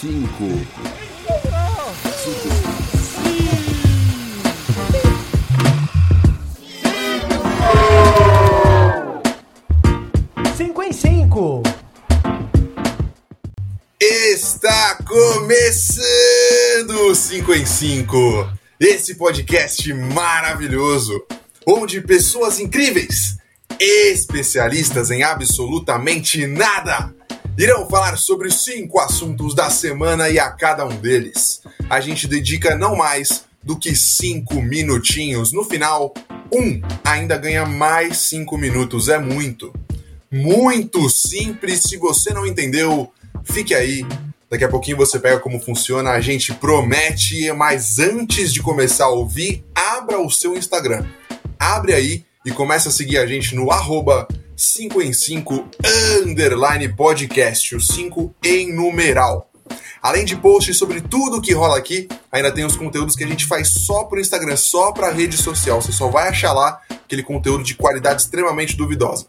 cinco, Cinco em cinco. Está começando o 5 em 5, esse podcast maravilhoso, onde pessoas incríveis, especialistas em absolutamente nada, irão falar sobre cinco assuntos da semana e a cada um deles. A gente dedica não mais do que cinco minutinhos. No final, um ainda ganha mais cinco minutos. É muito. Muito simples. Se você não entendeu, fique aí. Daqui a pouquinho você pega como funciona, a gente promete, mas antes de começar a ouvir, abra o seu Instagram. Abre aí e começa a seguir a gente no arroba 5 em 5 underline podcast, o 5 em numeral. Além de posts sobre tudo que rola aqui, ainda tem os conteúdos que a gente faz só pro Instagram, só pra rede social. Você só vai achar lá aquele conteúdo de qualidade extremamente duvidosa.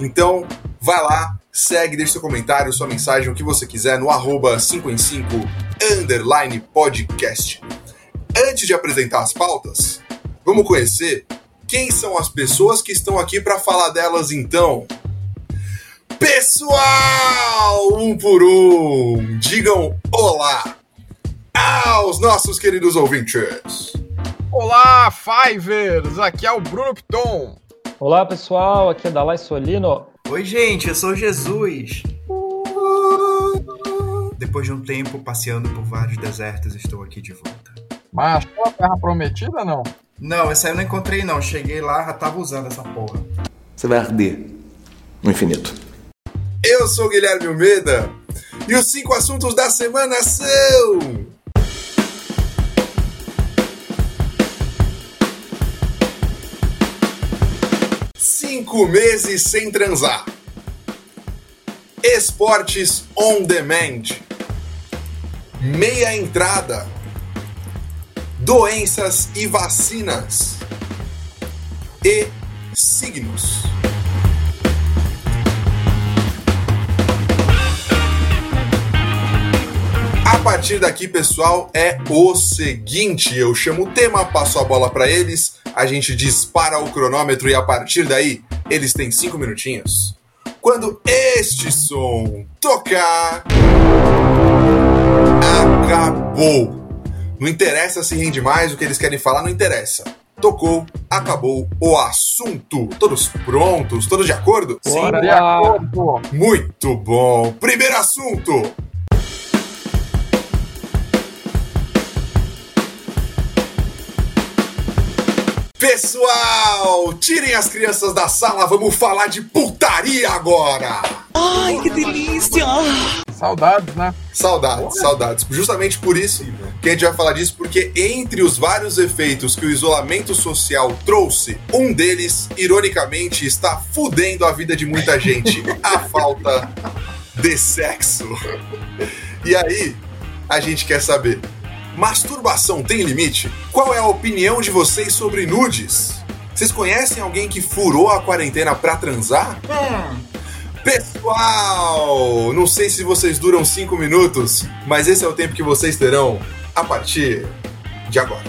Então, vai lá, segue, deixa seu comentário, sua mensagem, o que você quiser no arroba 5 em 5 underline podcast. Antes de apresentar as pautas, vamos conhecer quem são as pessoas que estão aqui para falar delas então. Pessoal, um por um, digam olá aos nossos queridos ouvintes. Olá, Fivers! Aqui é o Bruno Piton. Olá pessoal, aqui é Dalai Solino. Oi, gente, eu sou Jesus. Depois de um tempo passeando por vários desertos, estou aqui de volta. Mas achou a Terra Prometida, não? Não, essa aí eu não encontrei, não. Cheguei lá, já tava usando essa porra. Você vai arder no infinito. Eu sou o Guilherme Almeida e os cinco assuntos da semana são. Cinco meses sem transar. Esportes on demand. Meia entrada. Doenças e vacinas. E signos. A partir daqui, pessoal, é o seguinte: eu chamo o tema, passo a bola para eles, a gente dispara o cronômetro e a partir daí eles têm cinco minutinhos. Quando este som tocar, acabou. Não interessa se rende mais, o que eles querem falar não interessa. Tocou, acabou o assunto. Todos prontos? Todos de acordo? Bora De acordo. Muito bom. Primeiro assunto. Pessoal, tirem as crianças da sala, vamos falar de putaria agora. Saudades, né? Saudades, saudades. Justamente por isso que a gente vai falar disso, porque entre os vários efeitos que o isolamento social trouxe, um deles, ironicamente, está fudendo a vida de muita gente. a falta de sexo. E aí, a gente quer saber: masturbação tem limite? Qual é a opinião de vocês sobre nudes? Vocês conhecem alguém que furou a quarentena pra transar? Pessoal, não sei se vocês duram 5 minutos, mas esse é o tempo que vocês terão a partir de agora.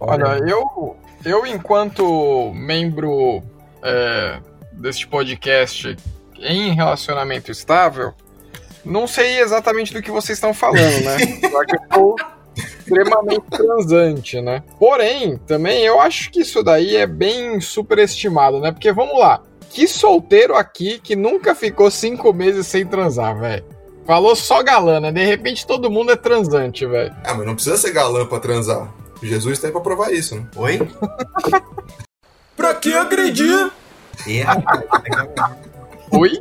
Olha, eu, eu enquanto membro é, deste podcast em relacionamento estável, não sei exatamente do que vocês estão falando, né? Que eu extremamente transante, né? Porém, também eu acho que isso daí é bem superestimado, né? Porque vamos lá, que solteiro aqui que nunca ficou cinco meses sem transar, velho? Falou só galã, né? De repente todo mundo é transante, velho. Ah, mas não precisa ser galã pra transar. Jesus tem pra provar isso, né? Oi? Pra que agredir? Rapaz, Oi?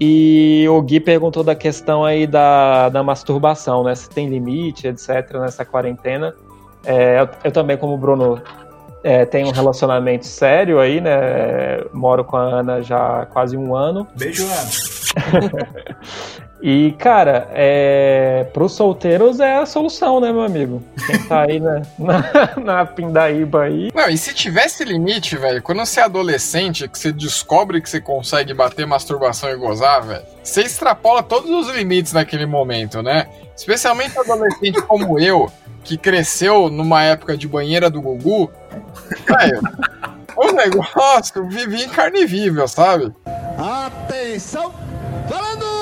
E o Gui perguntou da questão aí da, da masturbação, né? Se tem limite, etc, nessa quarentena. É, eu, eu também, como o Bruno, é, tenho um relacionamento sério aí, né? Moro com a Ana já há quase um ano. Beijo, Ana. E, cara, é... pros solteiros é a solução, né, meu amigo? Quem tá aí na, na, na pindaíba aí. Não, e se tivesse limite, velho, quando você é adolescente, que você descobre que você consegue bater masturbação e gozar, velho, você extrapola todos os limites naquele momento, né? Especialmente adolescente como eu, que cresceu numa época de banheira do Gugu, velho, o negócio vivia em carne viva, sabe? Atenção, falando!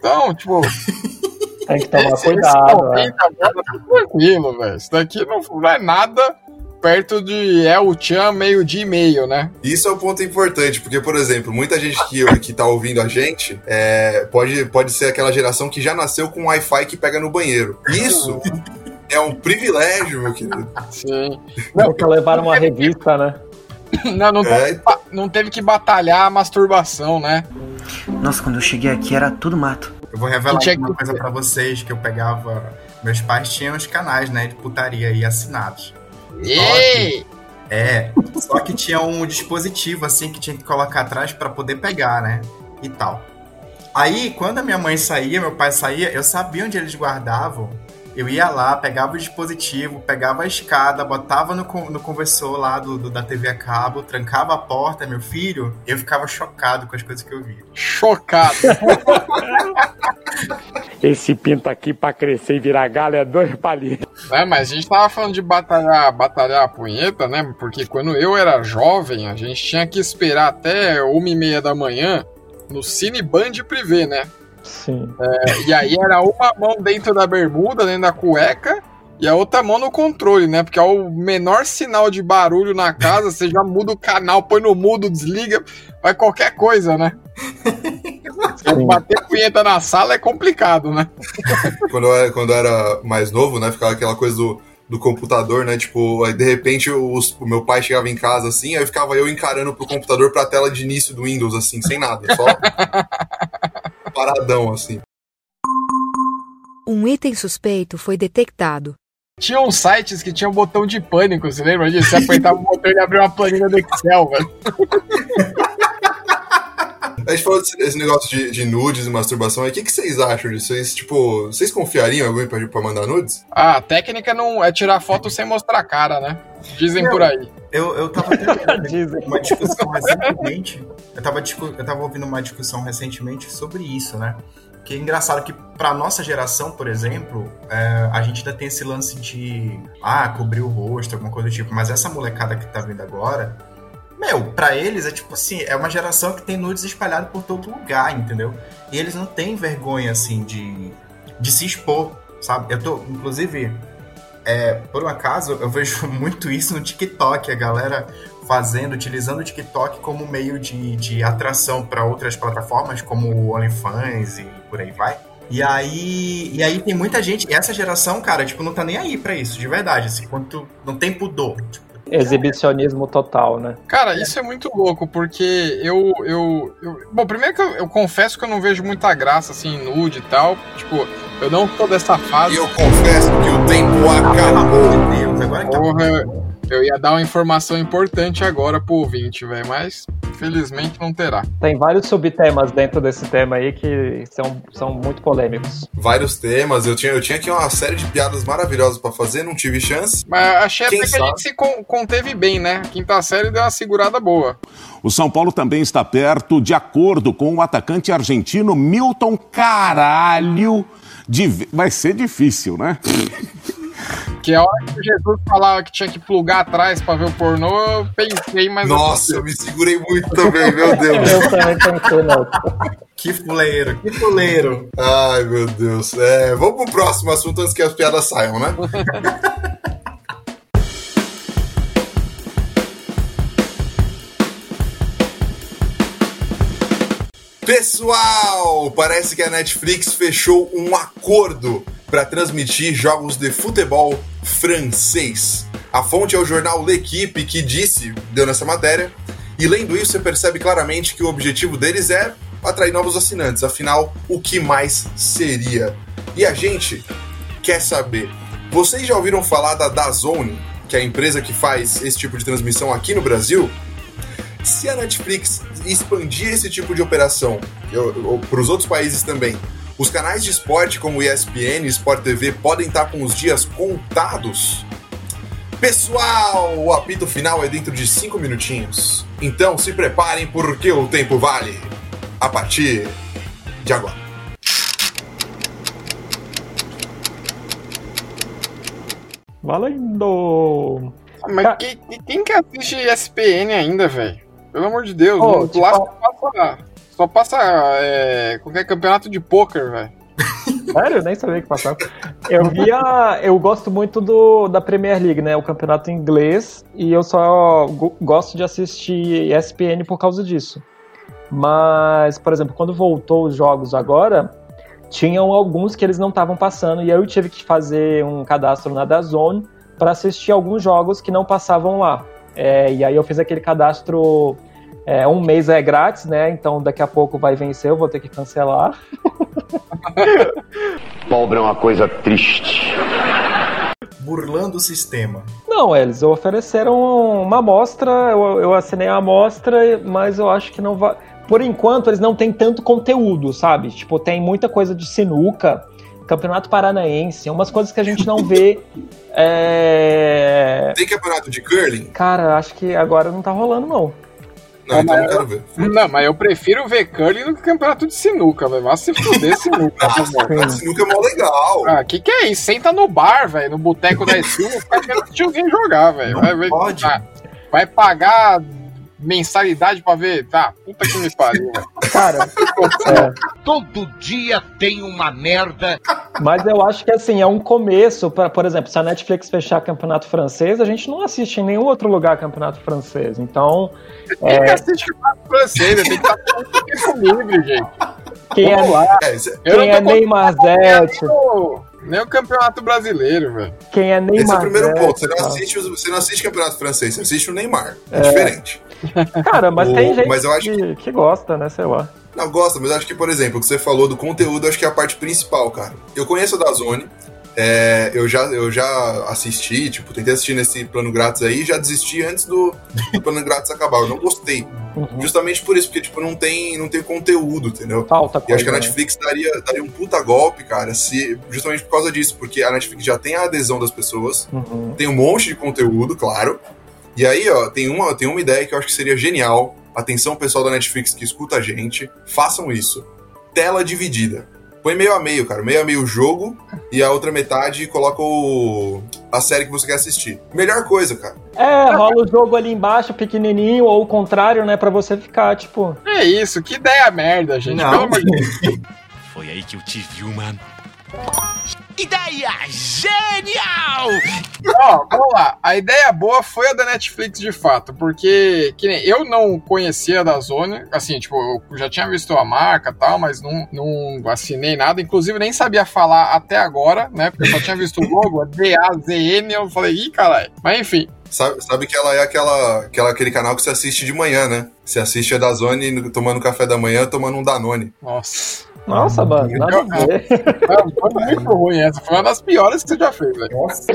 Então, tipo. Tem que tomar esse- cuidado, esse né? agora tá tranquilo, velho. Isso daqui não, não é nada perto de El Chan meio-dia e meio, né? Isso é um ponto importante, porque, por exemplo, muita gente que, que tá ouvindo a gente é, pode, pode ser aquela geração que já nasceu com Wi-Fi que pega no banheiro. Isso é um privilégio, meu querido. Sim. Nunca levaram uma revista, né? Não, não, É. teve, não teve que batalhar a masturbação, né? Nossa, quando eu cheguei aqui era tudo mato. Eu vou revelar uma que- coisa pra vocês, que eu pegava... Meus pais tinham os canais, né, de putaria aí assinados. Ei! É, só que tinha um dispositivo assim que tinha que colocar atrás pra poder pegar, né? E tal. Aí, quando a minha mãe saía, meu pai saía, eu sabia onde eles guardavam. Eu ia lá, pegava o dispositivo, pegava a escada, botava no, no conversor lá do, do- da TV a cabo, trancava a porta, meu filho. Eu ficava chocado com as coisas que eu via. Chocado. Esse pinto aqui pra crescer e virar galho é dois palitos. né? Mas a gente tava falando de batalhar, batalhar a punheta, né? Porque quando eu era jovem, a gente tinha que esperar até uma e meia da manhã no Cine Band Privé, né? Sim. E aí era uma mão dentro da bermuda, dentro da cueca, e a outra mão no controle, né? Porque é o menor sinal de barulho na casa, você já muda o canal, põe no mudo, desliga, vai qualquer coisa, né? Sim. bater punheta na sala é complicado, né? Quando eu, era, quando eu era mais novo, né? Ficava aquela coisa do, do computador, né? Tipo, aí de repente os- o meu pai chegava em casa assim, aí ficava eu encarando pro computador pra tela de início do Windows, assim, sem nada, só paradão, assim. Um item suspeito foi detectado. Tinha uns sites que tinham botão de pânico, você lembra disso? Você apertava o botão e ele abria uma planilha do Excel, velho. A gente falou desse, negócio de, de nudes e masturbação aí. O que, que vocês acham disso? Vocês, tipo, vocês confiariam em alguém pra, pra mandar nudes? Ah, a técnica não é tirar foto sem mostrar a cara, né? Dizem por aí. Eu, eu tava tendo uma discussão recentemente. Eu tava, eu tava ouvindo uma discussão recentemente sobre isso, né? Que é engraçado que pra nossa geração, por exemplo, é, a gente ainda tem esse lance de ah, cobrir o rosto, alguma coisa do tipo. Mas essa molecada que tá vindo agora, meu, pra eles é tipo assim, é uma geração que tem nudes espalhados por todo lugar, entendeu? E eles não têm vergonha, assim, de, de se expor, sabe? Eu tô, inclusive, é, por um acaso, eu vejo muito isso no TikTok, a galera fazendo, utilizando o TikTok como meio de, de atração para outras plataformas, como o OnlyFans e por aí vai. E aí, e aí tem muita gente, e essa geração, cara, tipo, não tá nem aí pra isso, de verdade, assim, quanto não tem pudor. Tipo, Exibicionismo total, né? Cara, isso é muito louco, porque eu. eu, eu- bom, primeiro que eu, eu confesso que eu não vejo muita graça assim em nude e tal. Tipo, eu não tô dessa E fase. eu confesso que o tempo acabou. de Deus, agora que Porra, eu ia dar uma informação importante agora pro ouvinte, velho, mas felizmente não terá. Tem vários subtemas dentro desse tema aí que são, são muito polêmicos. Vários temas. Eu tinha, eu tinha aqui uma série de piadas maravilhosas pra fazer, não tive chance. Mas achei Quem até que a gente se con- conteve bem, né? A quinta série deu uma segurada boa. O São Paulo também está perto, de acordo com o atacante argentino Milton Caralho. De... Vai ser difícil, né? Que a hora que o Jesus falava que tinha que plugar atrás pra ver o pornô, eu pensei, mas. Nossa, eu me segurei muito também, meu Deus. Eu também pensei, não. Que fuleiro, que fuleiro. Ai, meu Deus. É, vamos pro próximo assunto antes que as piadas saiam, né? Pessoal, parece que a Netflix fechou um acordo para transmitir jogos de futebol francês. A fonte é o jornal L'Equipe que disse, deu nessa matéria, e lendo isso você percebe claramente que o objetivo deles é atrair novos assinantes. Afinal, o que mais seria? E a gente quer saber. Vocês já ouviram falar da DAZN, que é a empresa que faz esse tipo de transmissão aqui no Brasil? Se a Netflix expandir esse tipo de operação para os outros países também, os canais de esporte como ESPN e Sport TV podem estar com os dias contados? Pessoal, o apito final é dentro de 5 minutinhos. Então se preparem porque o tempo vale. A partir de agora. Valendo! Mas Ca- que- que- quem que assiste ESPN ainda, velho? Pelo amor de Deus, não- tipo- lá só passa, só passa é, qualquer campeonato de pôquer, velho. Sério? Eu nem sabia que passava. Eu via. Eu gosto muito do, da Premier League, né? O campeonato inglês. E eu só go- gosto de assistir ESPN por causa disso. Mas, por exemplo, quando voltou os jogos agora, tinham alguns que eles não estavam passando. E aí eu tive que fazer um cadastro na Dazone para assistir alguns jogos que não passavam lá. É, e aí eu fiz aquele cadastro. é, um mês é grátis, né? Então daqui a pouco vai vencer, eu vou ter que cancelar. Pobre é uma coisa triste. Burlando o sistema. Não, eles ofereceram uma amostra, eu, eu assinei a amostra, mas eu acho que não vai. Por enquanto, eles não têm tanto conteúdo, sabe? Tipo, tem muita coisa de sinuca, campeonato paranaense, umas coisas que a gente não vê. É... Tem campeonato de curling? Cara, acho que agora não tá rolando, não. Não, então não quero ver. Não, mas eu prefiro ver curling do que campeonato de sinuca, velho. Mas se fuder sinuca, tá de sinuca é mó legal. Ah, que que é isso? Senta no bar, velho, no boteco da esquina e fica vendo o tiozinho jogar, velho. Não Vai, vai, pode. ah, vai pagar mensalidade pra ver? Tá, puta que me pariu. Cara, é, Todo dia tem uma merda. mas eu acho que assim, é um começo para, por exemplo, se a Netflix fechar campeonato francês, a gente não assiste em nenhum outro lugar campeonato francês. Então, Quem que assiste campeonato francês? Tem que estar com tempo livre, gente. quem é, Vamos lá. É, Eu quem é Neymar Zete, Nem o campeonato brasileiro, velho. quem é Neymar esse é o primeiro Zete, ponto. Você não, tá? assiste, você não assiste campeonato francês, você assiste o Neymar. É, diferente. Cara, mas O- tem gente mas eu acho que, que gosta, né? Sei lá. Não, gosta, mas acho que, por exemplo, o que você falou do conteúdo, acho que é a parte principal, cara. Eu conheço a Dazone, é, eu, já, eu já assisti, tipo, tentei assistir nesse plano grátis aí e já desisti antes do, do plano grátis acabar. Eu não gostei. Uhum. Justamente por isso, porque, tipo, não tem, não tem conteúdo, entendeu? Falta E coisa. acho que a né? Netflix daria, daria um puta golpe, cara, se, justamente por causa disso, porque a Netflix já tem a adesão das pessoas, Uhum. tem um monte de conteúdo, claro. E aí, ó, tem uma, tem uma ideia que eu acho que seria genial. Atenção, pessoal da Netflix que escuta a gente, façam isso. Tela dividida. Põe meio a meio, cara. Meio a meio o jogo e a outra metade coloca o, a série que você quer assistir. Melhor coisa, cara. É, rola o jogo ali embaixo, pequenininho, ou o contrário, né? Pra você ficar, tipo. É isso, que ideia merda, gente. Não. Pelo amor de Deus. Foi aí que eu te vi, mano. Ideia genial! Ó, vamos lá. A ideia boa foi a da Netflix de fato, porque que nem, eu não conhecia da Zone, assim, tipo, eu já tinha visto a marca e tal, mas não, não assinei nada, inclusive nem sabia falar até agora, né? Porque eu só tinha visto o logo, D-A-Z-N, eu falei, ih, caralho. Mas enfim, Sabe, sabe que ela é aquela, aquela, aquele canal que você assiste de manhã, né? Você assiste a Dazone no- tomando café da manhã, tomando um Danone. nossa. Nossa, mano, nada a ver. Foi muito ruim essa, foi uma das piores que você já fez, velho. Nossa.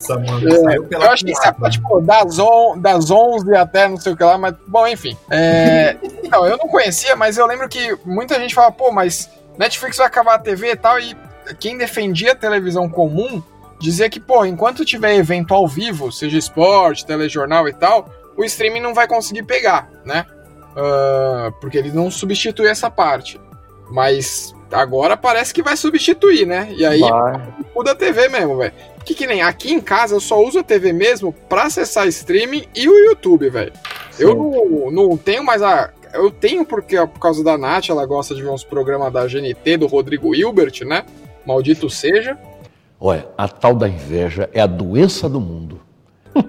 Essa mano saiu pela Eu acho que isso é, tipo, das, on, das 11 até não sei o que lá, mas, bom, enfim. É, então, eu não conhecia, mas eu lembro que muita gente fala, pô, mas Netflix vai acabar a TV e tal, e quem defendia a televisão comum dizia que, pô, enquanto tiver evento ao vivo, seja esporte, telejornal e tal, o streaming não vai conseguir pegar, né? Ah, porque ele não substitui essa parte. Mas agora parece que vai substituir, né? E aí Vai. o da TV mesmo, velho. Que que nem aqui em casa eu só uso a TV mesmo pra acessar streaming e o YouTube, velho. Eu não, não tenho mais a. Eu tenho porque por causa da Nath, ela gosta de ver uns programas da GNT do Rodrigo Hilbert, né? Maldito seja. Olha, a tal da inveja é a doença do mundo.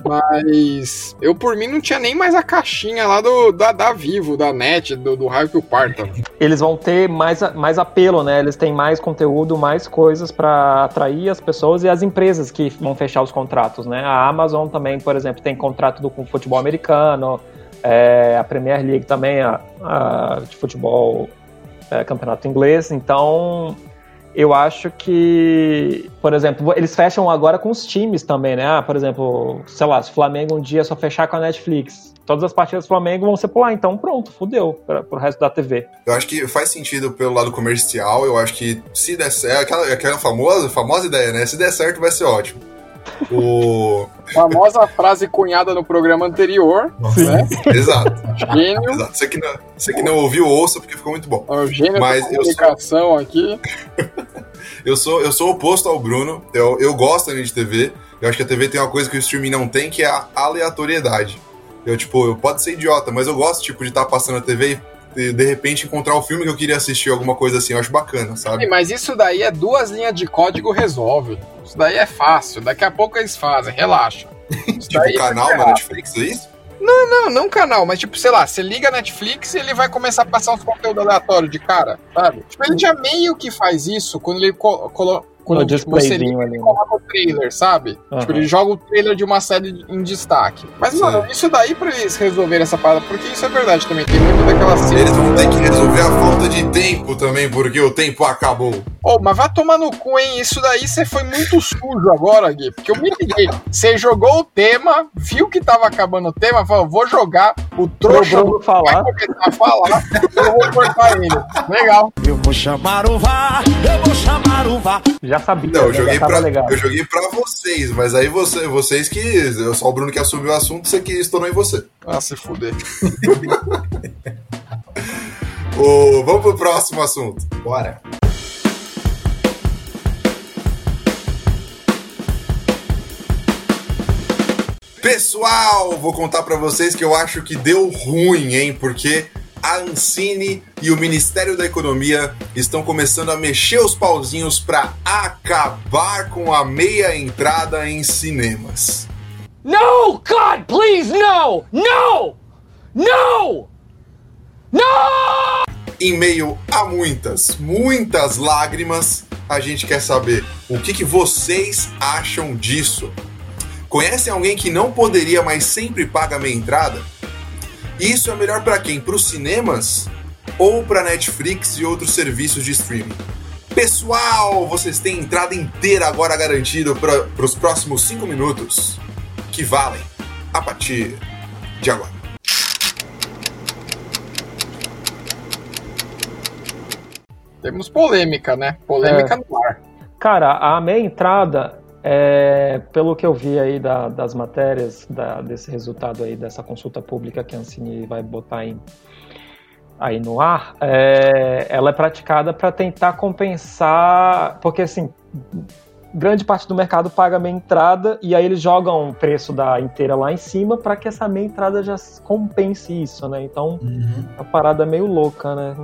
Mas eu por mim não tinha nem mais a caixinha lá do, da, da Vivo, da NET, do, do raio que o parta. Eles vão ter mais, mais apelo, né? Eles têm mais conteúdo, mais coisas pra atrair as pessoas e as empresas que vão fechar os contratos, né? A Amazon também, por exemplo, tem contrato do, com futebol americano, é, a Premier League também, a, a de futebol, é, campeonato inglês. Então, eu acho que, por exemplo, eles fecham agora com os times também, né? Ah, por exemplo, sei lá, se o Flamengo um dia só fechar com a Netflix, todas as partidas do Flamengo vão ser por lá, então pronto, fudeu pra, pro resto da TV. Eu acho que faz sentido pelo lado comercial, eu acho que se der certo, aquela, aquela famosa, famosa ideia, né? Se der certo, vai ser ótimo. O... Famosa frase cunhada no programa anterior. Né? Exato. Gênio. Exato. Você que, não, você que não ouviu, ouça, porque ficou muito bom. É o gênio Mas da eu sou- comunicação aqui. Eu sou, eu sou oposto ao Bruno. Eu, eu gosto de TV. Eu acho que a TV tem uma coisa que o streaming não tem, que é a aleatoriedade. Eu, tipo, eu pode ser idiota, mas eu gosto, tipo, de estar passando a TV e de repente encontrar o filme que eu queria assistir, alguma coisa assim. Eu acho bacana, sabe? Sim, Mas isso daí é duas linhas de código resolve. Isso daí é fácil. Daqui a pouco eles fazem, relaxa. Isso Tipo, é canal muito na. Netflix, é isso? Não, não, não canal, mas tipo, sei lá, você liga a Netflix e ele vai começar a passar uns conteúdos aleatórios de cara, sabe? Tipo, ele já meio que faz isso quando ele co colo- quando No tipo, você displayzinho liga ali, né? coloca o trailer, sabe? Aham. Tipo, ele joga o trailer de uma série em destaque. Mas, Sim. mano, isso daí pra eles resolverem essa parada, porque isso é verdade também, tem muito daquela cena. Eles vão ter que resolver a falta de tempo também, porque o tempo acabou. Ô, mas vai tomar no cu, hein? Isso daí você foi muito sujo agora, Gui. Porque eu me liguei. Você jogou o tema, viu que tava acabando o tema, falou, vou jogar o trouxa Bruno falar. vai começar a falar, eu vou cortar ele. Legal. Eu vou chamar o VAR, eu vou chamar o VAR. Já sabia, Não, eu joguei, já pra, legal. eu joguei pra vocês, mas aí você, vocês que. Eu só o Bruno que assumiu o assunto, você que estourou em você. Ah, se fuder. Ô, vamos pro próximo assunto. Bora. Pessoal, vou contar pra vocês que eu acho que deu ruim, hein? Porque a Ancine e o Ministério da Economia estão começando a mexer os pauzinhos pra acabar com a meia entrada em cinemas. No! God, please, no! No! No! No! Em meio a muitas, muitas lágrimas, a gente quer saber o que, que vocês acham disso. Conhecem alguém que não poderia, mas sempre paga meia entrada? Isso é melhor para quem? Para os cinemas ou para Netflix e outros serviços de streaming? Pessoal, vocês têm entrada inteira agora garantida para os próximos 5 minutos, que valem a partir de agora. Temos polêmica, né? Polêmica É. no ar. Cara, a meia entrada, é, pelo que eu vi aí da- das matérias, da- desse resultado aí, dessa consulta pública que a Ancine vai botar em- aí no ar, é, ela é praticada para tentar compensar, porque assim, grande parte do mercado paga meia entrada e aí eles jogam o preço da inteira lá em cima para que essa meia entrada já compense isso, né? Então, é uma parada meio louca, né?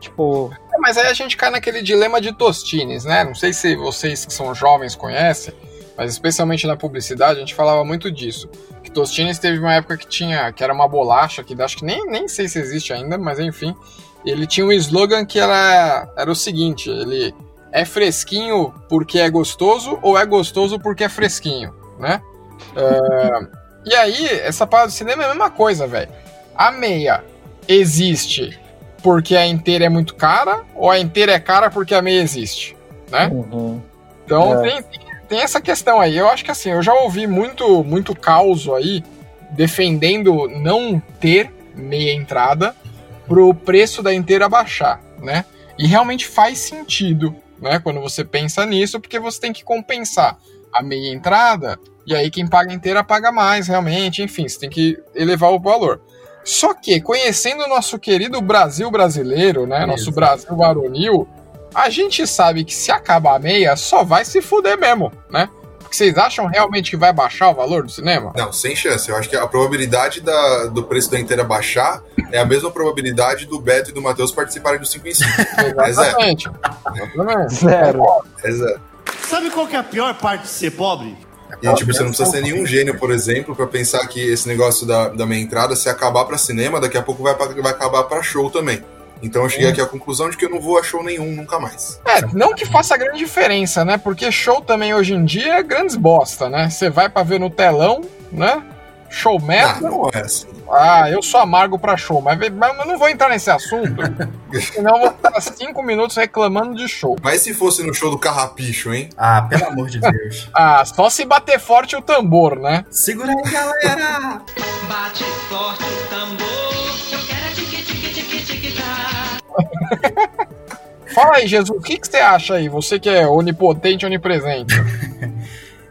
Tipo, É, Mas aí a gente cai naquele dilema de Tostines, né? Não sei se vocês que são jovens conhecem, mas especialmente na publicidade a gente falava muito disso. Que Tostines teve uma época que tinha, que era uma bolacha, que acho que nem, nem sei se existe ainda, mas enfim. Ele tinha um slogan que era, era o seguinte: ele é fresquinho porque é gostoso ou é gostoso porque é fresquinho, né? É, e aí, essa parada do cinema é a mesma coisa, velho. A meia existe porque a inteira é muito cara ou a inteira é cara porque a meia existe, né? uhum. Então É. tem, tem, tem essa questão aí. Eu acho que assim, eu já ouvi muito, muito caos aí defendendo não ter meia entrada pro preço da inteira baixar, né? E realmente faz sentido, né? Quando você pensa nisso, porque você tem que compensar a meia entrada e aí quem paga inteira paga mais, realmente. Enfim, você tem que elevar o valor. Só que, conhecendo o nosso querido Brasil brasileiro, né? Nosso Exato. Brasil varonil, a gente sabe que se acabar a meia, só vai se fuder mesmo, né? Porque vocês acham realmente que vai baixar o valor do cinema? Não, sem chance. Eu acho que a probabilidade da- do preço da inteira baixar é a mesma probabilidade do Beto e do Matheus participarem do 5 em 5. É zero. Exatamente. Exatamente. zero. É zero. Sabe qual que é a pior parte de ser pobre? E tipo, você não precisa ser nenhum gênio, por exemplo, pra pensar que esse negócio da, da meia entrada, se acabar pra cinema, daqui a pouco vai, pra- vai acabar pra show também. Então eu cheguei aqui à conclusão de que eu não vou a show nenhum nunca mais. É, não que faça grande diferença, né? Porque show também hoje em dia é grandes bosta, né? Você vai pra ver no telão, né? Show metro? Não, não é assim. Ah, eu sou amargo pra show, mas, mas eu não vou entrar nesse assunto, senão eu vou ficar cinco minutos reclamando de show. Mas se fosse no show do Carrapicho, hein? Ah, pelo amor de Deus. Ah, só se bater forte o tambor, né? Segura aí, galera! Bate forte o tambor, Fala aí, Jesus, o que, que você acha aí? Você que é onipotente, onipresente.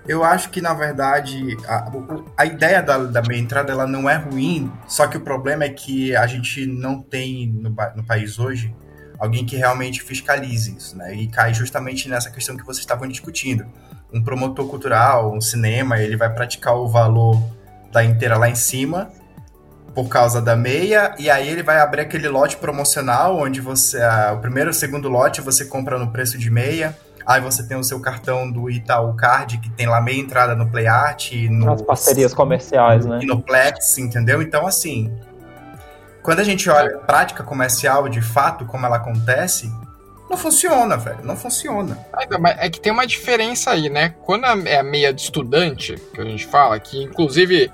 Eu acho que, na verdade, a, a ideia da, da meia entrada ela não é ruim, só que o problema é que a gente não tem no, no país hoje alguém que realmente fiscalize isso, né? E cai justamente nessa questão que vocês estavam discutindo. Um promotor cultural, um cinema, ele vai praticar o valor da inteira lá em cima por causa da meia, e aí ele vai abrir aquele lote promocional onde você, a, o primeiro e o segundo lote você compra no preço de meia, Aí você tem o seu cartão do Itaú Card, que tem lá meia entrada no PlayArt. No, As parcerias comerciais, né? E no Plex, entendeu? Então, assim, quando a gente olha a prática comercial, de fato, como ela acontece, não funciona, velho. Não funciona. É que tem uma diferença aí, né? Quando é a meia de estudante, que a gente fala, que inclusive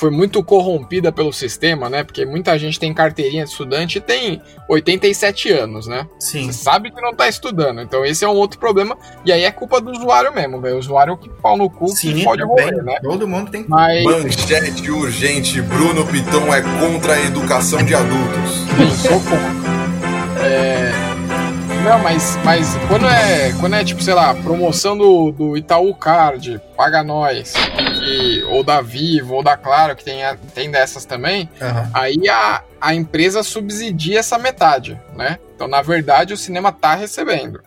foi muito corrompida pelo sistema, né? Porque muita gente tem carteirinha de estudante e tem 87 anos, né? Sim. Você sabe que não tá estudando. Então esse é um outro problema. E aí é culpa do usuário mesmo, velho. O usuário que pau no cu Sim, que pode morrer, né? Todo mundo tem Mas... Manchete urgente: Bruno Piton é contra a educação de adultos. Sou contra. É. Não, mas, mas quando é, quando é tipo, sei lá, promoção do, do Itaú Card, paga nós, que, ou da Vivo, ou da Claro, que tem, a- tem dessas também, Aham. aí a, a empresa subsidia essa metade, né? Então, na verdade, o cinema tá recebendo.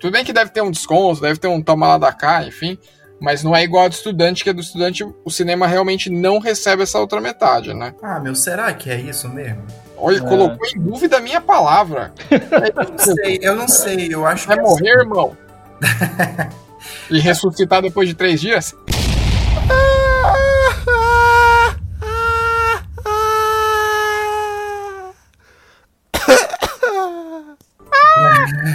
Tudo bem que deve ter um desconto, deve ter um toma lá da cá, enfim, mas não é igual a do estudante, que a do estudante o cinema realmente não recebe essa outra metade, né? Ah, meu, será que é isso mesmo? Olha, É. colocou em dúvida a minha palavra. Eu não sei, eu não sei. Eu acho Vai que. morrer, irmão? e ressuscitar depois de três dias?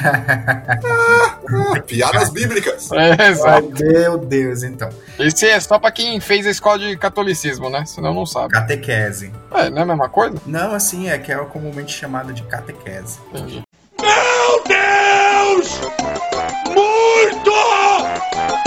Piadas bíblicas. É, exato. Meu Deus, então. Esse é só pra quem fez a escola de catolicismo, né? Senão não sabe. Catequese. É, não é a mesma coisa? Não, assim, é que é comumente chamada de catequese. Entendi. Meu Deus! Muito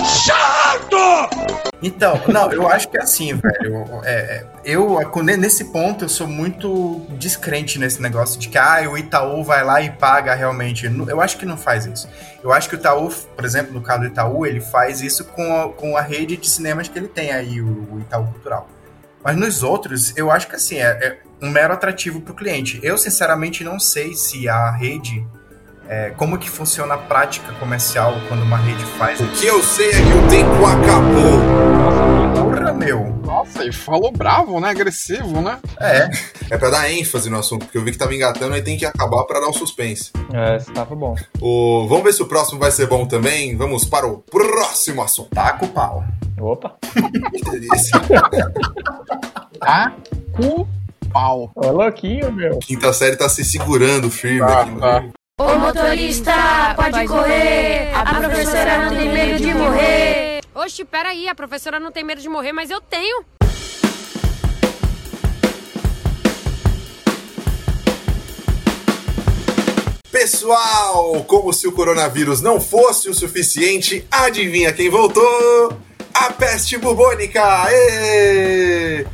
chato! Então, não, eu acho que é assim, velho. É, é, eu, nesse ponto, eu sou muito descrente nesse negócio de que ah, o Itaú vai lá e paga realmente. Eu acho que não faz isso. Eu acho que o Itaú, por exemplo, no caso do Itaú, ele faz isso com a, com a rede de cinemas que ele tem aí, o, Itaú Cultural. Mas nos outros, eu acho que assim, é, é um mero atrativo para o cliente. Eu, sinceramente, não sei se a rede. É, como que funciona a prática comercial quando uma rede faz O que eu sei é que o tempo acabou. Porra, meu. Nossa, e falou bravo, né? Agressivo, né? É. É pra dar ênfase no assunto, porque eu vi que tava engatando e tem que acabar pra dar um suspense. É, esse tava bom. O... Vamos ver se o próximo vai ser bom também. Vamos para o próximo assunto. Taca o pau. Opa. Que delícia. Com pau. Ô, louquinho, meu. Quinta série tá se segurando firme Tá, aqui. tá. Ô motorista, pode correr, a professora não tem medo de morrer. Oxe, peraí, a professora não tem medo de morrer, mas eu tenho. Pessoal, como se o coronavírus não fosse o suficiente, adivinha quem voltou? A peste bubônica! Ê!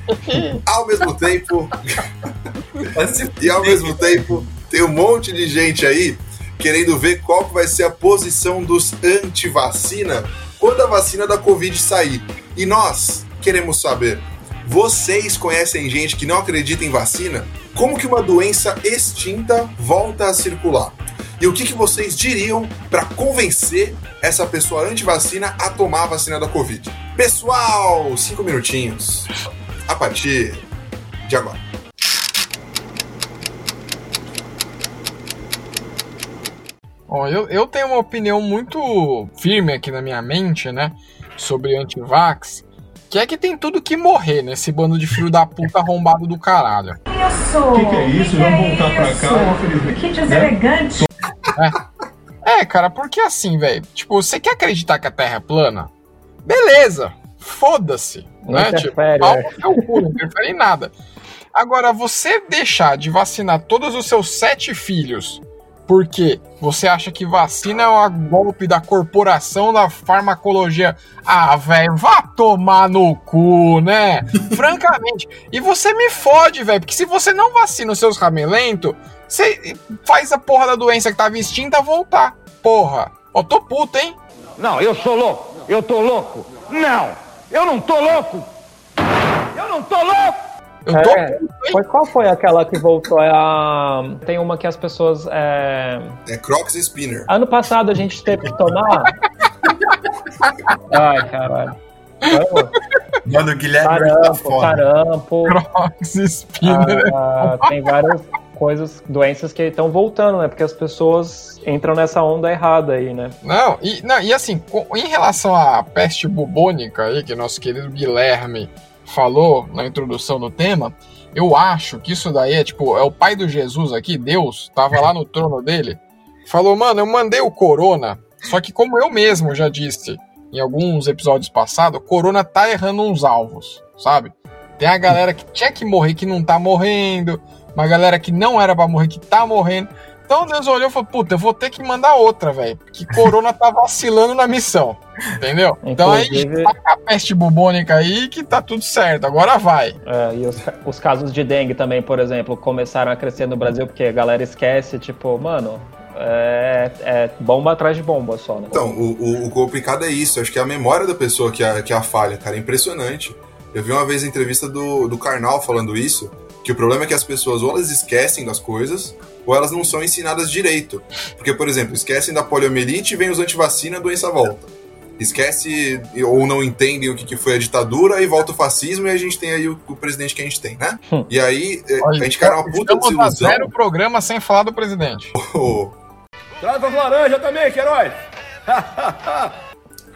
Ao mesmo tempo. e ao mesmo tempo, tem um monte de gente aí querendo ver qual vai ser a posição dos anti-vacina quando a vacina da Covid sair. E nós queremos saber: vocês conhecem gente que não acredita em vacina? Como que uma doença extinta volta a circular? E o que, que vocês diriam para convencer essa pessoa anti-vacina a tomar a vacina da Covid? Pessoal, cinco minutinhos. A partir de agora. Ó, eu, eu tenho uma opinião muito firme aqui na minha mente, né? Sobre antivax. Que é que tem tudo que morrer nesse bando de filho da puta arrombado do caralho. Isso! O que, é isso? Vamos voltar pra cá, Que deselegante! É, cara, porque assim, velho. Tipo, você quer acreditar que a Terra é plana? Beleza, foda-se, Não né? interfere, tipo, pau é. no teu cu, não interfere em nada. Agora, você deixar de vacinar todos os seus sete filhos porque você acha que vacina é um golpe da corporação da farmacologia. Ah, velho, vá tomar no cu, né? Francamente. E você me fode, velho, porque se você não vacina os seus ramelentos, você faz a porra da doença que tava extinta voltar. Porra. Ó, tô puto, hein? Não, eu sou louco. Eu tô louco. Não, eu não tô louco. Eu não tô louco. Eu tô É, foi, qual foi aquela que voltou? É a, tem uma que as pessoas. é, É Crocs e Spinner. Ano passado a gente teve que tomar. Ai, caralho. Vamos. Mano, o Guilherme tá Sarampo, foda. sarampo. Crocs e Spinner. Ah, tem várias coisas, doenças que estão voltando, né? Porque as pessoas entram nessa onda errada aí, né? Não, e, não, e assim, em relação à peste bubônica aí, que nosso querido Guilherme falou na introdução do tema, eu acho que isso daí é tipo, é o pai do Jesus aqui, Deus, tava lá no trono dele, falou, mano, eu mandei o corona, só que como eu mesmo já disse em alguns episódios passados, o corona tá errando uns alvos, sabe? Tem a galera que tinha que morrer que não tá morrendo, uma galera que não era pra morrer que tá morrendo. Então Deus olhou e falou: Puta, eu vou ter que mandar outra, velho. Porque Corona tá vacilando na missão. Entendeu? Então aí Inclusive- tá a peste bubônica aí que tá tudo certo. Agora vai. É, e os, os casos de dengue também, por exemplo, começaram a crescer no Brasil porque a galera esquece, tipo, mano, é, é bomba atrás de bomba só, né? Então, o, o, o complicado é isso. Acho que é a memória da pessoa que a, que a falha, cara. É impressionante. Eu vi uma vez a entrevista do, do Karnal falando isso, que o problema é que as pessoas ou elas esquecem das coisas, ou elas não são ensinadas direito. Porque, por exemplo, esquecem da poliomielite e vem os antivacina, a doença volta. Esquece ou não entendem o que, que foi a ditadura e volta o fascismo e a gente tem aí o, o presidente que a gente tem, né? E aí eh, a gente cai numa puta Estamos a desilusão. zero programa sem falar do presidente. Traz as laranjas também, Queiroz.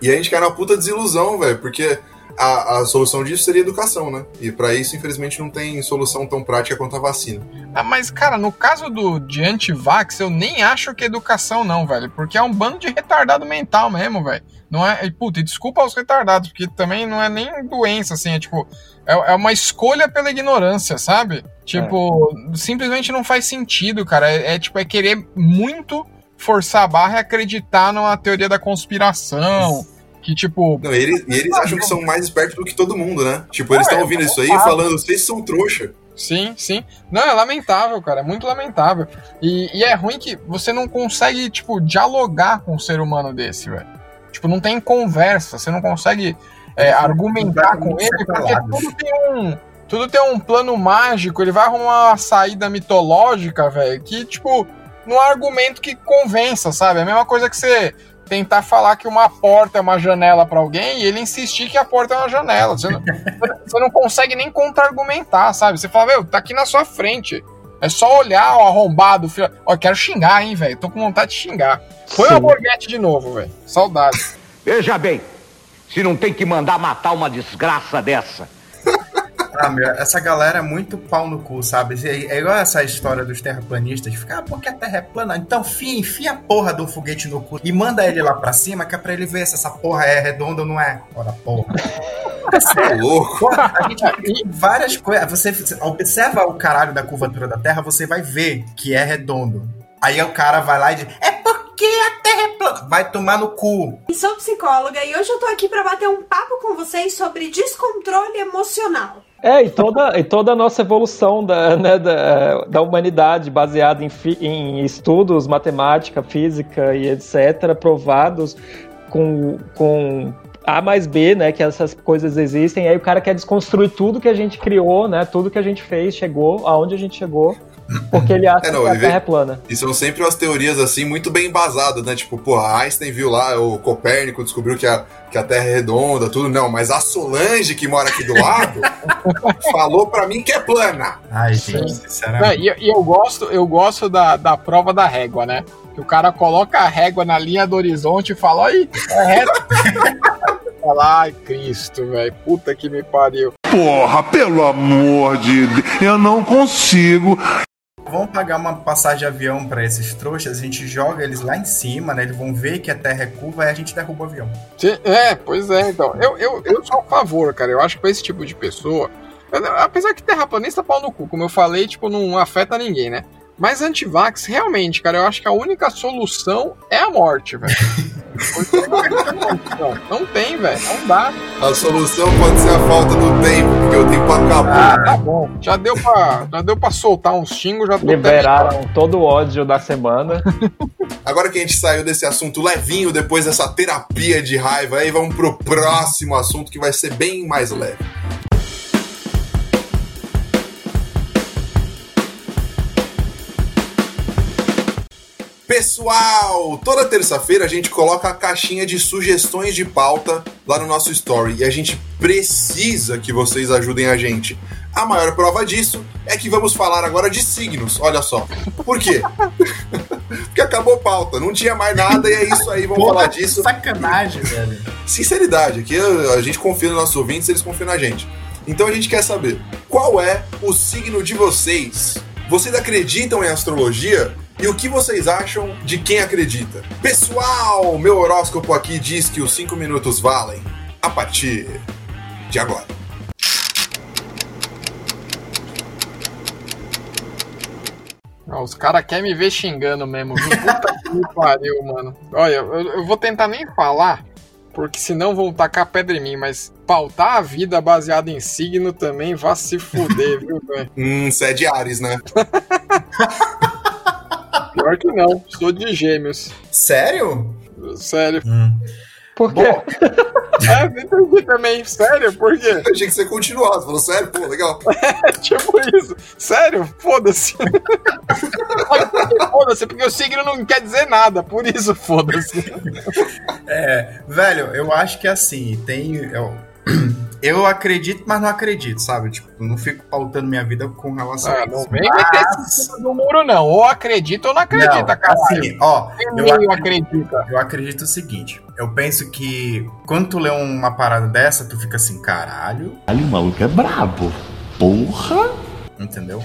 E a gente cai na puta desilusão, velho, porque a, a solução disso seria educação, né? E pra isso, infelizmente, não tem solução tão prática quanto a vacina. Ah, mas, cara, no caso do de antivax, eu nem acho que é educação, não, velho. Porque é um bando de retardado mental mesmo, velho. Não é. e, Puta, e desculpa aos retardados, porque também não é nem doença, assim, é tipo. É, é uma escolha pela ignorância, sabe? Tipo, simplesmente não faz sentido, cara. É, é, tipo, é querer muito forçar a barra e acreditar numa teoria da conspiração. Que, tipo. Não, e eles, e eles acham que são mais espertos do que todo mundo, né? Tipo, eles Ah, estão é, ouvindo é isso aí claro. falando, vocês são trouxa. Sim, sim. Não, é lamentável, cara. É muito lamentável. E, e é ruim que você não consegue, tipo, dialogar com um ser humano desse, velho. Tipo, não tem conversa. Você não consegue é, argumentar com ele, porque tudo tem um. Tudo tem um plano mágico, ele vai arrumar uma saída mitológica, velho, que, tipo, não há argumento que convença, sabe? É a mesma coisa que você tentar falar que uma porta é uma janela pra alguém e ele insistir que a porta é uma janela. Você não, você não consegue nem contra-argumentar, sabe? Você fala, meu, tá aqui na sua frente. É só olhar o arrombado, filho. Ó, eu quero xingar, hein, velho. Tô com vontade de xingar. Foi uma borguete de novo, velho. Saudade. Veja bem, se não tem que mandar matar uma desgraça dessa. Ah, meu, essa galera é muito pau no cu, sabe? É, é igual essa história dos terraplanistas, ficar, ah, porque a terra é plana. Então, enfia, enfia a porra do foguete no cu e manda ele lá pra cima, que é pra ele ver se essa porra é redonda ou não é. Ora, porra. É louco. Porra, a gente tem várias coisas. Você observa o caralho da curvatura da Terra, você vai ver que é redondo. Aí o cara vai lá e diz: É porque a Terra é plana. Vai tomar no cu. E sou psicóloga e hoje eu tô aqui pra bater um papo com vocês sobre descontrole emocional. É, e toda, e toda a nossa evolução da, né, da, da humanidade baseada em, fi- em estudos, matemática, física e etc., provados com, com A mais B, né, que essas coisas existem, aí o cara quer desconstruir tudo que a gente criou, né, tudo que a gente fez, chegou aonde a gente chegou, porque ele acha É, não, que a ele vê- Terra é plana. E são sempre umas teorias assim muito bem embasadas, né? Tipo, porra, Einstein viu lá, o Copérnico descobriu que a, que a Terra é redonda, tudo. Não, mas a Solange, que mora aqui do lado, falou pra mim que é plana. Ai, Sim. gente, sinceramente. Não, e, e eu gosto, eu gosto da, da prova da régua, né? Que o cara coloca a régua na linha do horizonte e fala, aí, é reto. Fala, ai, Cristo, velho. Puta que me pariu. Porra, pelo amor de Deus, eu não consigo. Vamos pagar uma passagem de avião pra esses trouxas, a gente joga eles lá em cima, né? Eles vão ver que a terra é curva e a gente derruba o avião. É, pois é, então. Eu, eu, eu sou a favor, cara. Eu acho que pra esse tipo de pessoa. Apesar que terraplanista pau no cu, como eu falei, tipo, não afeta ninguém, né? Mas antivax, realmente, cara, eu acho que a única solução é a morte, velho. não, não tem, velho. Não dá. A solução pode ser a falta do tempo, porque o tempo acabou. Ah, tá bom. Já deu pra, já deu pra soltar uns xingos, já tô Liberaram todo o ódio da semana. Agora que a gente saiu desse assunto levinho, depois dessa terapia de raiva, aí vamos pro próximo assunto que vai ser bem mais leve. Pessoal, toda terça-feira a gente coloca a caixinha de sugestões de pauta lá no nosso story e a gente precisa que vocês ajudem a gente. A maior prova disso é que vamos falar agora de signos, olha só. Por quê? Porque acabou pauta, não tinha mais nada e é isso aí, vamos Porra, falar disso. Sacanagem, velho. Sinceridade, aqui a gente confia nos nossos ouvintes, eles confiam na gente. Então a gente quer saber qual é o signo de vocês. Vocês acreditam em astrologia? E o que vocês acham de quem acredita? Pessoal, meu horóscopo aqui diz que os 5 minutos valem a partir de agora. Os caras querem me ver xingando mesmo. viu? Puta que pariu, mano. Olha, eu, eu vou tentar nem falar, porque senão vão tacar pedra em mim, mas pautar a vida baseada em signo também vá se fuder, viu, velho? Hum, você é de Ares, né? Pior que não, sou de gêmeos. Sério? Sério. Por quê? É, eu entendi também. Sério? Por quê? Eu achei que você continuasse. Falou sério? Pô, legal. tipo isso. Sério? Foda-se. foda-se, porque o signo não quer dizer nada, por isso foda-se. É, velho, eu acho que assim, tem. Eu, eu acredito, mas não acredito, sabe? Tipo, eu não fico pautando minha vida com relação Ah, a não isso. vem meter esse cima do muro, não. Ou acredita ou não acredita, Não, cara. assim, ó, eu acredito, acredita. eu acredito o seguinte. Eu penso que quando tu lê uma parada dessa, tu fica assim, caralho. Ali o maluco é brabo. Porra! Entendeu?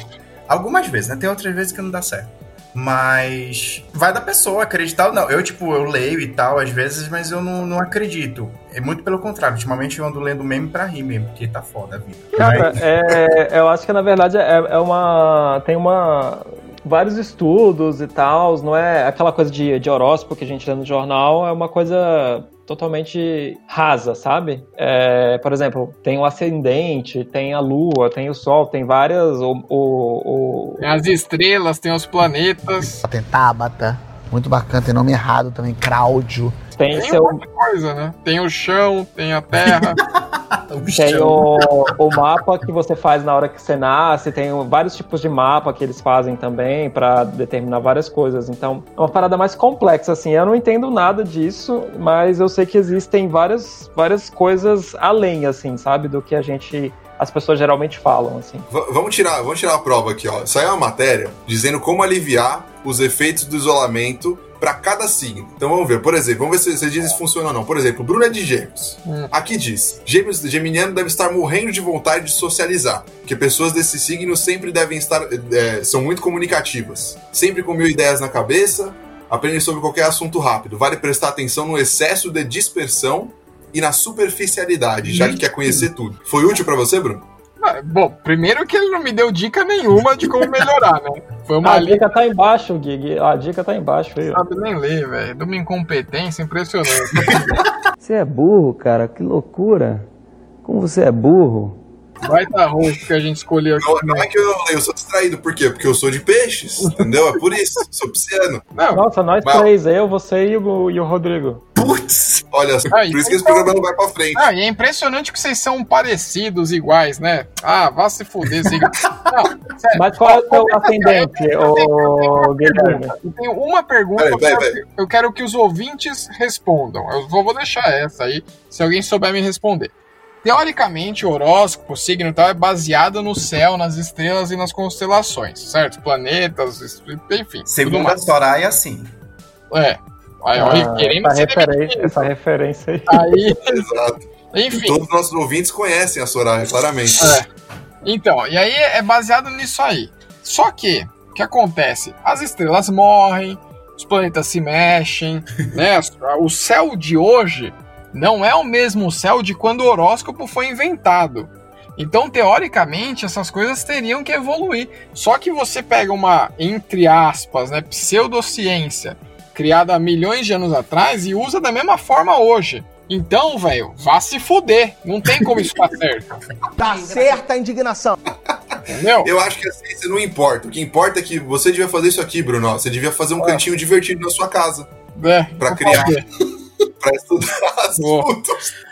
Algumas vezes, né? Tem outras vezes que não dá certo. Mas vai da pessoa acreditar ou não. Eu, tipo, eu leio e tal, às vezes, mas eu não, não acredito. É muito pelo contrário. Ultimamente eu ando lendo meme pra rir mesmo, porque tá foda a vida. Cara, é, eu acho que na verdade é, é uma. Tem uma. Vários estudos e tal, não é aquela coisa de, de horóscopo que a gente lê no jornal, é uma coisa totalmente rasa, sabe? É, por exemplo, tem o ascendente, tem a lua, tem o sol, tem várias. O, o, o- Tem as estrelas, tem os planetas. Tem Tabata, muito bacana, tem nome errado também, Cláudio. Tem, Tem seu, coisa, né? Tem o chão, tem a terra. tem o, o mapa que você faz na hora que você nasce, tem vários tipos de mapa que eles fazem também pra determinar várias coisas. Então, é uma parada mais complexa, assim. Eu não entendo nada disso, mas eu sei que existem várias, várias coisas além, assim, sabe? Do que a gente. As pessoas geralmente falam, assim. V- vamos tirar, vamos tirar a prova aqui, ó. Saiu uma matéria dizendo como aliviar os efeitos do isolamento para cada signo. Então vamos ver, por exemplo, vamos ver se você diz se funciona ou não. Por exemplo, Bruno é de Gêmeos. Hum. Aqui diz: Gêmeos, Geminiano deve estar morrendo de vontade de socializar, porque pessoas desse signo sempre devem estar, é, são muito comunicativas, sempre com mil ideias na cabeça, aprendem sobre qualquer assunto rápido. Vale prestar atenção no excesso de dispersão e na superficialidade, já que quer conhecer tudo. Foi útil para você, Bruno? Bom, primeiro que ele não me deu dica nenhuma de como melhorar, né? Foi uma a dica tá embaixo, Gui. A dica tá embaixo aí. sabe nem ler, velho. De uma incompetência impressionante. Você é burro, cara, que loucura. Como você é burro. Vai tá roxo que a gente escolheu aqui. Não, não é que eu não leio, eu sou distraído. Por quê? Porque eu sou de peixes, entendeu? É por isso. Sou pisciano. Não, Nossa, nós Mas- três, eu, você e o, e o Rodrigo. Putz! Olha, Ah, por então isso que esse tá. programa não vai pra frente. Ah, e é impressionante que vocês são parecidos, iguais, né? Ah, vá se fuder, Zig. Não, sério. Mas qual é o seu ascendente, ô Guilherme? Eu tenho uma pergunta, Peraí, eu, quero, peraí. eu quero que os ouvintes respondam. Eu vou deixar essa aí, se alguém souber me responder. Teoricamente, o horóscopo, o signo e tal, é baseado no céu, nas estrelas e nas constelações, certo? Planetas, enfim. tudo Segundo a. Soraya, assim. É. Aí, Ah, querendo essa, referência, essa referência aí. Aí, Exato. enfim. Todos os nossos ouvintes conhecem a Soraya, claramente. É. Então, e aí é baseado nisso aí. Só que o que acontece? As estrelas morrem, os planetas se mexem, né? O céu de hoje não é o mesmo céu de quando o horóscopo foi inventado. Então, teoricamente, essas coisas teriam que evoluir. Só que você pega uma, entre aspas, né, pseudociência criada há milhões de anos atrás e usa da mesma forma hoje. Então, velho, vá se fuder. Não tem como isso estar certo. Tá certa a indignação. Entendeu? Eu acho que a ciência não importa. O que importa é que você devia fazer isso aqui, Bruno. Você devia fazer um cantinho divertido na sua casa. É, Pra criar. pra estudar assuntos.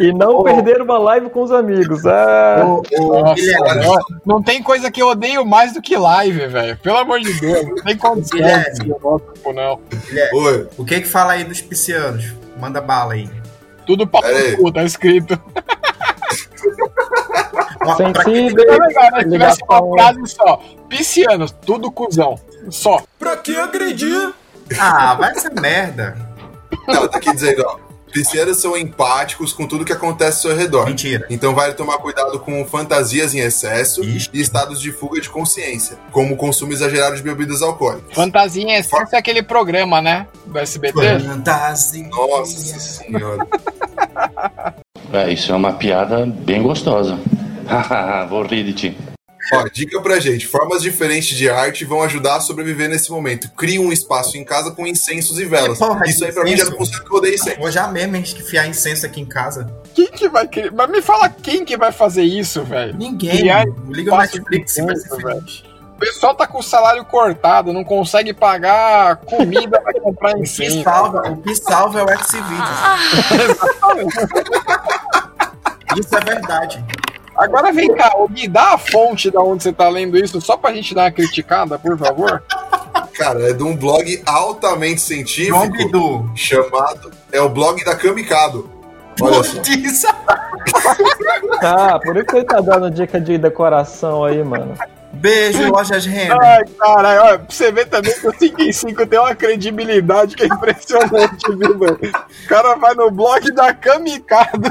E não perder uma live com os amigos. Ah, Nossa, ó, não tem coisa que eu odeio mais do que live, velho. Pelo amor de Deus. Não tem condição Guilherme. de horóscopo, não. Guilherme, Oi. O que que fala aí dos piscianos? Manda bala aí. Tudo aí. no cu, tá escrito. Sensível, É? Se tivesse uma frase só. Piscianos, tudo cuzão. Só. Pra que agredir? Ah, vai ser merda. Não, tá aqui dizendo, ó. Piscianos são empáticos com tudo que acontece ao seu redor. Mentira. Então vale tomar cuidado com fantasias em excesso e estados de fuga de consciência, como o consumo exagerado de bebidas alcoólicas. Fantasia em essência é aquele programa, né? Do SBT. Fantasia. Nossa senhora. É, isso é uma piada bem gostosa. Vou rir de ti. Ó, dica pra gente: formas diferentes de arte vão ajudar a sobreviver nesse momento. Cria um espaço em casa com incensos e velas. Porra, Isso aí pra mim já não eu odeio incenso. Vou já mesmo a gente enfiar incenso aqui em casa. Quem que vai querer? Mas me fala quem que vai fazer isso, velho? Ninguém. Criar Liga o Netflix, de vai ser incenso, feliz. O pessoal tá com o salário cortado, não consegue pagar comida pra comprar O incenso. o que salva é o Xvideos. Isso é verdade. Agora vem cá, me dá a fonte da onde você tá lendo isso, só pra gente dar uma criticada, por favor. Cara, é de um blog altamente científico Bidu. chamado. É o blog da Kamikado. Olha só. Ah, por isso que ele tá dando dica de decoração aí, mano. Beijo, lojas Renner. Ai, caralho, olha, pra você ver também que o 5 em 5 tem uma credibilidade que é impressionante, viu, velho? O cara vai no blog da Kamikado.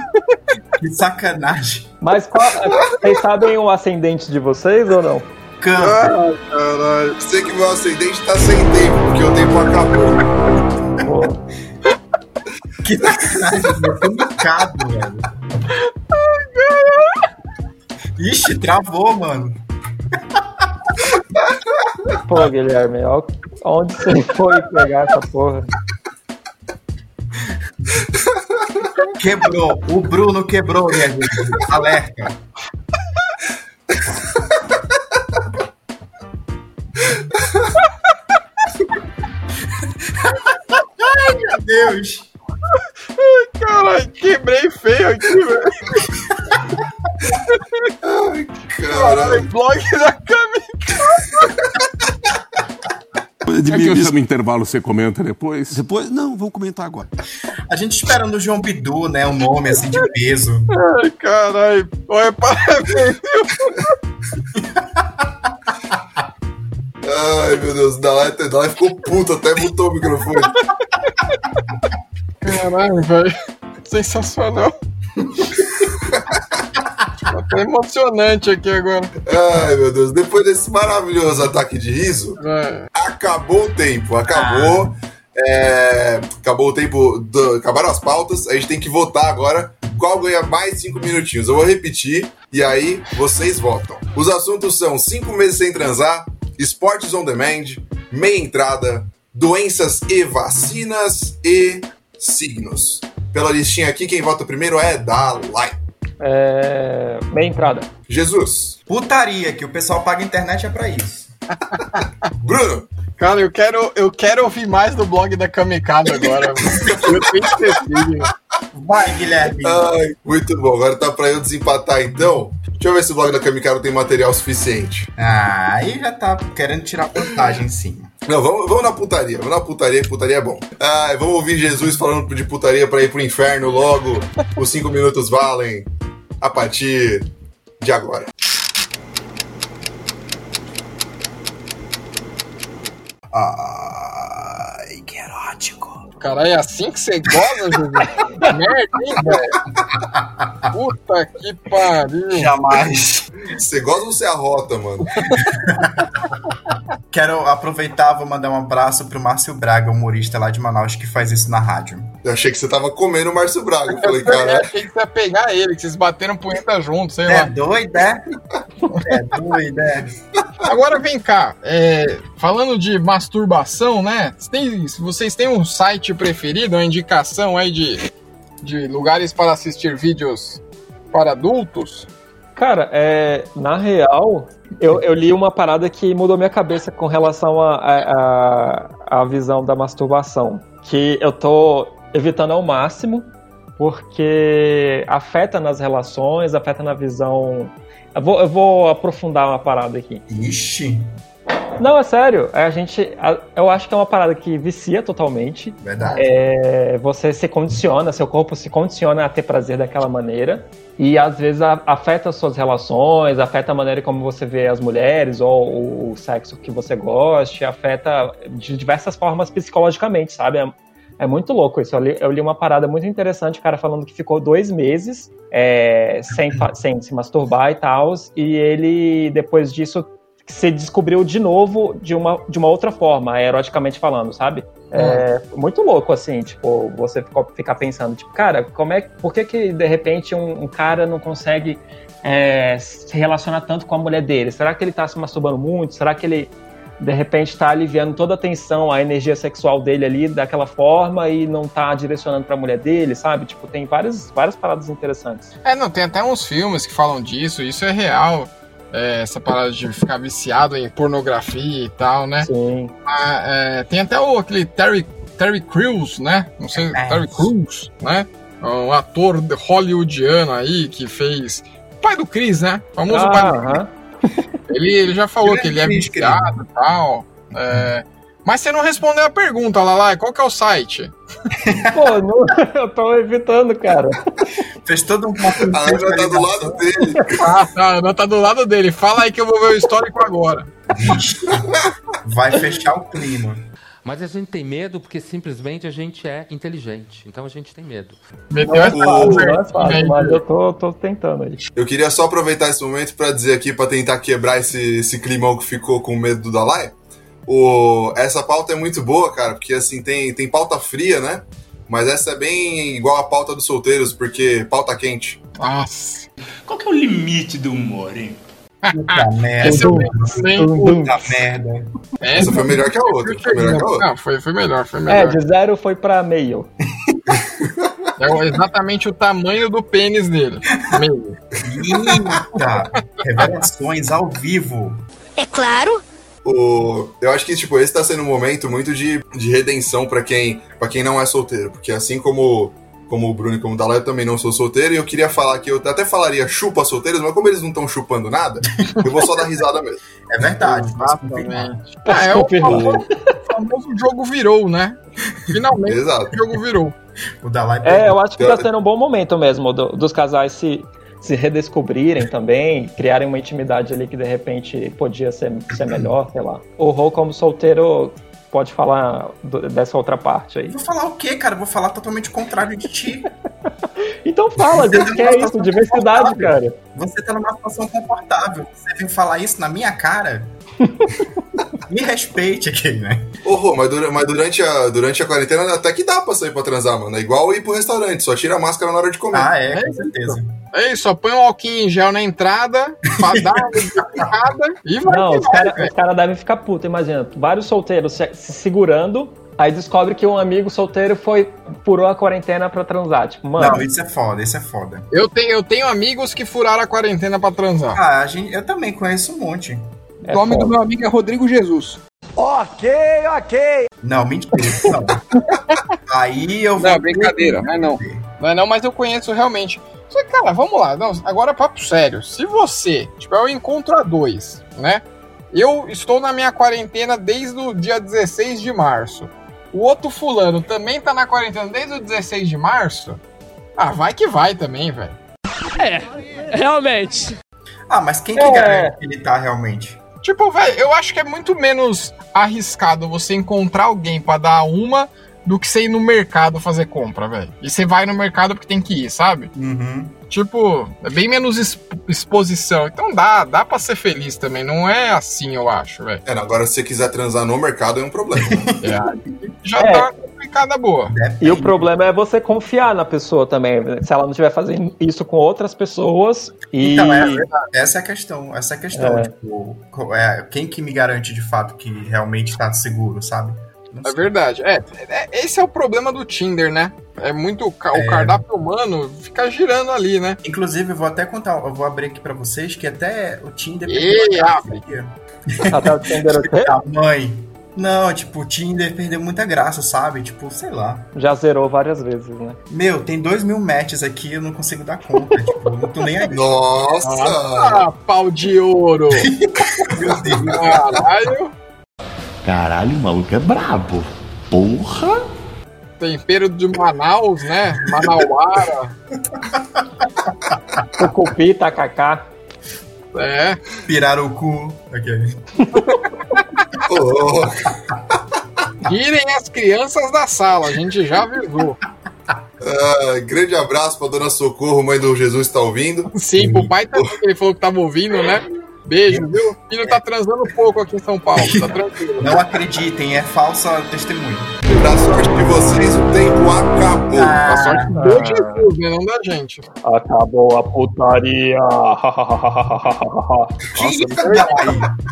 Que sacanagem. Mas qual, vocês sabem o ascendente de vocês ou não? Câncer. Ai, caralho. Sei que meu ascendente tá sem tempo, porque o tempo acabou. Pô, Que sacanagem, velho. Complicado, velho. Ixi, travou, mano. pô, Guilherme, ó, onde você foi pegar essa porra? Quebrou. O Bruno quebrou, minha gente. Alerta. Ai, meu Deus. Ai, caralho, quebrei feio aqui, velho. Ai, caralho. Blog É que eu chamo intervalo, você comenta depois? Depois, não, vamos comentar agora. A gente esperando o João Bidu, né? Um nome assim de peso. Ai, caralho. Olha, parabéns? Ai, meu Deus, Dalai, Dalai ficou puto, até mutou o microfone. Caralho, velho. Sensacional. Tá emocionante aqui agora. Ai, meu Deus, depois desse maravilhoso ataque de riso, É. acabou o tempo, acabou. É, acabou o tempo, do- acabaram as pautas, a gente tem que votar agora qual ganha mais cinco minutinhos. Eu vou repetir e aí vocês votam. Os assuntos são cinco meses sem transar, esportes on demand, meia entrada, doenças e vacinas e signos. Pela listinha aqui, quem vota primeiro é Dalai. É, meia entrada. Jesus. Putaria, que o pessoal paga internet é pra isso. Bruno. Cara, eu quero, eu quero ouvir mais do blog da Kamikado agora. eu tenho esquecido. Vai, Guilherme. Ai, muito bom. Agora tá pra eu desempatar então. Deixa eu ver se o blog da Kamikado tem material suficiente. Ah, aí já tá querendo tirar vantagem em cima. Não, vamos, vamos na putaria. Vamos na putaria, que putaria é bom. Ai, vamos ouvir Jesus falando de putaria pra ir pro inferno logo. Os cinco minutos valem a partir de agora. Ai, que erótico. Caralho, é assim que você goza, Jesus? Merda, hein, velho? Puta que pariu. Jamais. Você gosta ou você arrota, mano? Quero aproveitar, vou mandar um abraço pro Márcio Braga, humorista lá de Manaus, que faz isso na rádio. Eu achei que você tava comendo o Márcio Braga. Eu falei, Eu cara. achei que você ia pegar ele, que vocês bateram punheta juntos, sei É lá. doido, é? É doido, é? Agora vem cá, é, falando de masturbação, né? Se vocês têm um site preferido, uma indicação aí de, de lugares para assistir vídeos para adultos? Cara, é, na real, eu, eu li uma parada que mudou minha cabeça com relação à a, a, a visão da masturbação. Que eu tô evitando ao máximo, porque afeta nas relações, afeta na visão. Eu vou, eu vou aprofundar uma parada aqui. Ixi. Não, é sério. A gente, a- eu acho que é uma parada que vicia totalmente. Verdade. É, você se condiciona, seu corpo se condiciona a ter prazer daquela maneira. E às vezes a- afeta as suas relações, afeta a maneira como você vê as mulheres ou o, o sexo que você goste, afeta de diversas formas psicologicamente, sabe? É, muito louco isso. Eu li, eu li uma parada muito interessante, o cara falando que ficou dois meses é, sem, sem se masturbar e tal, e ele, depois disso, se descobriu de novo de uma, de uma outra forma, eroticamente falando, sabe? É muito louco, assim, tipo, você ficou- ficar pensando, tipo, cara, como é, por que que, de repente, um, um cara não consegue é, se relacionar tanto com a mulher dele? Será que ele tá se masturbando muito? Será que ele, de repente, tá aliviando toda a tensão, a energia sexual dele ali daquela forma e não tá direcionando pra mulher dele, sabe? Tipo, tem várias, várias paradas interessantes. É, não, tem até uns filmes que falam disso, isso é real. é, essa parada de ficar viciado em pornografia e tal, né? Sim. Ah, é, tem até o, aquele Terry, Terry Crews, né? Não sei, Terry Crews, né? Um ator hollywoodiano aí que fez. O pai do Chris, né? O famoso Ah, pai do aham. Ele, ele já falou que ele é viciado e tal. é. Mas você não respondeu a pergunta, Lala, qual que é o site? Pô, não- eu tô evitando, cara. Fez todo um A Ana tá do lado dele. Ah, tá, a Ana tá do lado dele. Fala aí que eu vou ver o histórico agora. Vai fechar o clima. Mas a gente tem medo porque simplesmente a gente é inteligente. Então a gente tem medo. Não é fácil, não é fácil, mas eu tô, tô tentando aí. Eu queria só aproveitar esse momento pra dizer aqui, pra tentar quebrar esse, esse climão que ficou com medo do Dalai. O, essa pauta é muito boa, cara, porque assim, tem, tem pauta fria, né? Mas essa é bem igual a pauta dos solteiros, porque pauta quente. Nossa. Qual que é o limite do humor, hein? Puta merda. Esse eu também. Puta merda. Essa foi melhor que a outra. Foi melhor que a outra. Não, foi, foi melhor, foi É, melhor. de zero foi pra meio. É exatamente o tamanho do pênis dele. Meio. Eita. Revelações ao vivo. É claro. O, eu acho que, tipo, esse tá sendo um momento muito de, de redenção pra quem, pra quem não é solteiro. Porque assim como, como o Bruno e como o Dalai, eu também não sou solteiro. E eu queria falar que eu até falaria chupa solteiros, mas como eles não estão chupando nada, eu vou só dar risada mesmo. É verdade. Exatamente. Ah, é o famoso, o famoso jogo virou, né? Finalmente Exato. o jogo virou. O Dalai É, eu acho que tá sendo um bom momento mesmo do- dos casais se, se redescobrirem também, criarem uma intimidade ali que de repente podia ser, ser melhor, sei lá. O Rô, como solteiro, pode falar do- dessa outra parte aí. Vou falar o quê, cara? Vou falar totalmente o contrário de ti. Então fala, a gente quer isso, diversidade, cara. Você tá numa situação confortável. Você vem falar isso na minha cara? Me respeite aqui, né? Ô, Rô, mas, dura- mas durante, a, durante a quarentena até que dá pra sair pra transar, mano. É igual ir pro restaurante, só tira a máscara na hora de comer. Ah, é, com certeza. É isso, só põe um alquinho em gel na entrada, pra dar uma e vai. Não, os caras cara devem ficar putos, imagina. Vários solteiros se, se segurando, aí descobre que um amigo solteiro foi furou a quarentena pra transar. Tipo, mano. Não, isso é foda, isso é foda. Eu tenho, eu tenho amigos que furaram a quarentena pra transar. Ah, a gente, eu também conheço um monte. é o nome do foda. meu amigo é Rodrigo Jesus. Ok, ok. Não, mentira. Não. Aí eu vou. Não, brincadeira, mas não. Não é não, mas eu conheço realmente. Só que, cara, vamos lá. Não, agora papo sério. Se você, tipo, eu encontro a dois, né? Eu estou na minha quarentena desde o dia 16 de março. O outro fulano também tá na quarentena desde o 16 de março. Ah, vai que vai também, velho. É, realmente. Ah, mas quem que É. garante que ele tá realmente? Tipo, velho, eu acho que é muito menos arriscado você encontrar alguém pra dar uma do que você ir no mercado fazer compra, velho. E você vai no mercado porque tem que ir, sabe? Uhum. Tipo, é bem menos exp- exposição. Então dá, dá pra ser feliz também. Não é assim, eu acho, velho. É, não, agora se você quiser transar no mercado é um problema. Já É. tá complicada boa. E o problema é você confiar na pessoa também. Se ela não estiver fazendo isso com outras pessoas e. Então, é verdade. essa é a questão. Essa é a questão. É. Tipo, é, quem que me garante de fato que realmente tá seguro, sabe? É verdade. É, é- esse é o problema do Tinder, né? É muito. ca- O É. cardápio humano fica girando ali, né? Inclusive, eu vou até contar, eu vou abrir aqui pra vocês que até o Tinder. Ei, abre. Até o Tinder o quê? Ah, mãe. Não, tipo, o Tinder perdeu muita graça, sabe? Tipo, sei lá. Já zerou várias vezes, né? Meu, tem dois mil matches aqui eu não consigo dar conta. tipo, eu não tô nem aí. Nossa! Ah, pau de ouro! Caralho! Caralho, o maluco é brabo. Porra! Tempero de Manaus, né? Manauara. Tucupi, tacacá. É. Pirarucu. Aquele. Tirem as crianças da sala, a gente já avisou. Ah, grande abraço pra dona Socorro, mãe do Jesus tá ouvindo. Sim, pro pai também, que ele falou que tava ouvindo, né? Beijo, viu? O filho tá transando pouco aqui em São Paulo, tá tranquilo. Não acreditem, é falsa testemunha. Pra sorte de vocês, o tempo acabou. Ah. A sorte do Jesus, né? Não da gente. Acabou a putaria.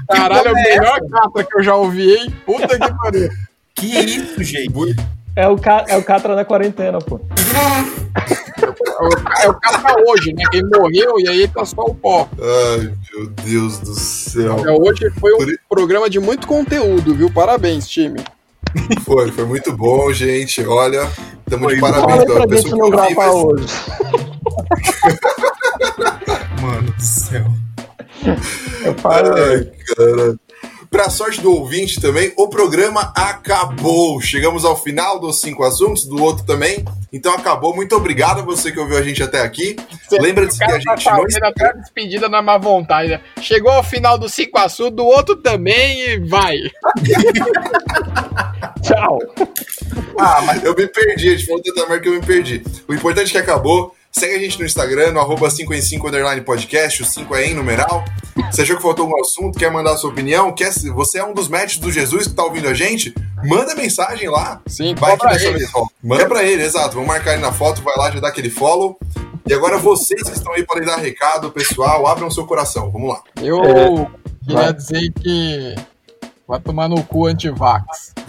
Caralho, é o melhor capa que eu já ouvi, hein? Puta que pariu. Que isso, gente? É o, ca... é o Catra na quarentena, pô. É o cara hoje, né? Quem morreu e aí tá só o pó. Ai, meu Deus do céu. É, hoje foi um programa de muito conteúdo, viu? Parabéns, time. Foi, foi muito bom, gente. Olha, estamos de parabéns pela pra gente não vi, gravar mas- hoje. Mano do céu. Eu. Ai, cara. Pra sorte do ouvinte também, o programa acabou. Chegamos ao final dos cinco assuntos, do outro também. Então acabou. Muito obrigado a você que ouviu a gente até aqui. Lembra de O seguir a tá gente fazendo até a despedida na má vontade. né? Chegou ao final do cinco assuntos, do outro também e vai. Tchau. Ah, mas eu me perdi, a gente falou tanta merda que eu me perdi. O importante é que acabou. Segue a gente no Instagram, no arroba 5 em 5 underline podcast, o 5 é em numeral. Você achou que faltou algum assunto, quer mandar a sua opinião? Quer, você é um dos matches do Jesus que tá ouvindo a gente? Manda mensagem lá. Sim, vai dessa ele. vez. Manda pra ele, exato. Vamos marcar ele na foto, vai lá, já dá aquele follow. E agora vocês que estão aí podem dar recado, pessoal, abram seu coração. Vamos lá. Eu É. queria Vai. dizer que vai tomar no cu antivax.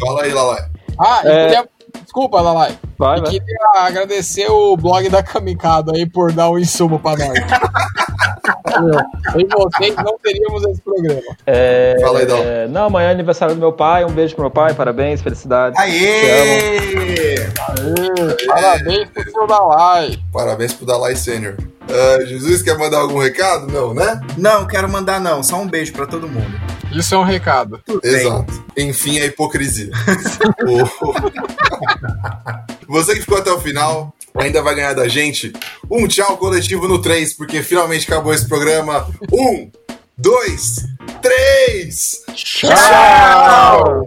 Fala aí, Lalai. Ah, e É. queria... desculpa, Lalai. Vai, E vai. queria agradecer o blog da Kamikado aí por dar o insumo pra nós. Sem vocês não teríamos esse programa. É, Fala aí, Dal. é, não, amanhã é aniversário do meu pai. Um beijo pro meu pai, parabéns, felicidades. Te amo. Aê! Aê, Parabéns pro seu Dalai. Parabéns pro Dalai Sênior. Ah, Jesus, quer mandar algum recado? Não, né? Não, quero mandar não. Só um beijo pra todo mundo. Isso é um recado. Exato. Enfim, a hipocrisia. O- Você que ficou até o final ainda vai ganhar da gente um tchau coletivo no 3, porque finalmente acabou esse programa. Um, dois, três! Tchau!